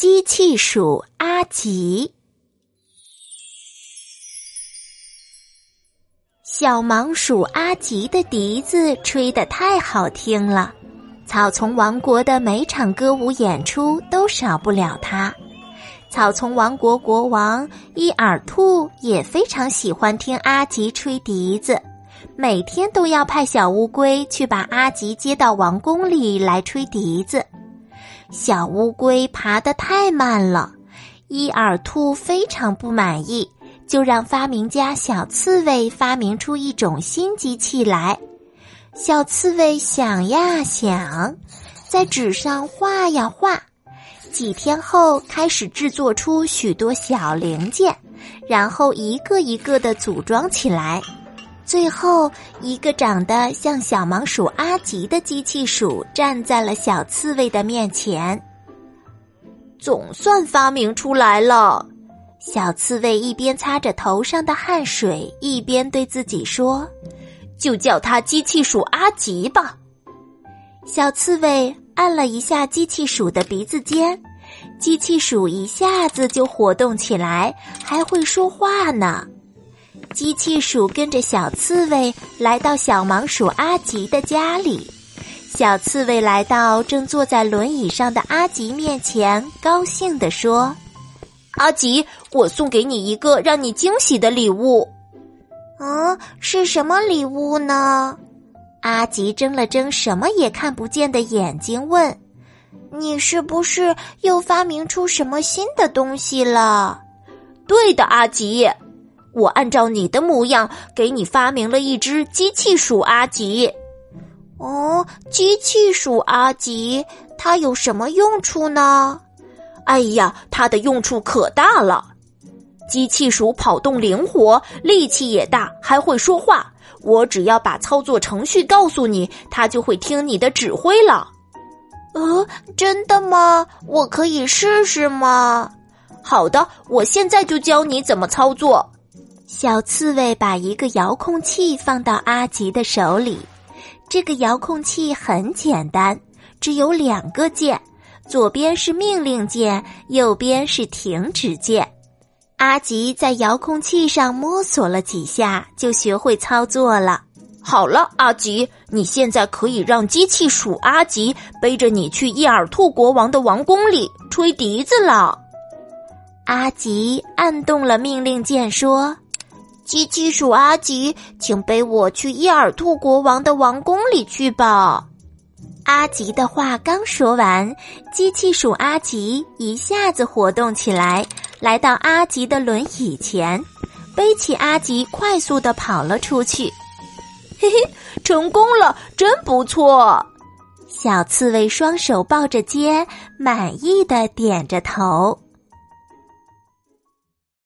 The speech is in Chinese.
机器鼠阿吉。小盲鼠阿吉的笛子吹得太好听了，草丛王国的每场歌舞演出都少不了它。草丛王国国王伊尔兔也非常喜欢听阿吉吹笛子，每天都要派小乌龟去把阿吉接到王宫里来吹笛子。小乌龟爬得太慢了，伊尔兔非常不满意，就让发明家小刺猬发明出一种新机器来。小刺猬想呀想，在纸上画呀画。几天后，开始制作出许多小零件，然后一个一个的组装起来。最后，一个长得像小盲鼠阿吉的机器鼠站在了小刺猬的面前。总算发明出来了，小刺猬一边擦着头上的汗水，一边对自己说：“就叫它机器鼠阿吉吧。”小刺猬。按了一下机器鼠的鼻子尖，机器鼠一下子就活动起来，还会说话呢。机器鼠跟着小刺猬来到小盲鼠阿吉的家里，小刺猬来到正坐在轮椅上的阿吉面前，高兴地说：“阿吉，我送给你一个让你惊喜的礼物。”“啊，是什么礼物呢？”阿吉睁了睁什么也看不见的眼睛，问：“你是不是又发明出什么新的东西了？”“对的，阿吉，我按照你的模样给你发明了一只机器鼠阿吉。”“哦，机器鼠阿吉，它有什么用处呢？”“哎呀，它的用处可大了！机器鼠跑动灵活，力气也大，还会说话。”我只要把操作程序告诉你，它就会听你的指挥了。呃，真的吗？我可以试试吗？好的，我现在就教你怎么操作。小刺猬把一个遥控器放到阿吉的手里，这个遥控器很简单，只有两个键，左边是命令键，右边是停止键。阿吉在遥控器上摸索了几下，就学会操作了。好了，阿吉，你现在可以让机器鼠阿吉背着你去伊尔兔国王的王宫里吹笛子了。阿吉按动了命令键，说：“机器鼠阿吉，请背我去伊尔兔国王的王宫里去吧。”阿吉的话刚说完，机器鼠阿吉一下子活动起来。来到阿吉的轮椅前，背起阿吉，快速的跑了出去。嘿嘿，成功了，真不错！小刺猬双手抱着肩，满意的点着头。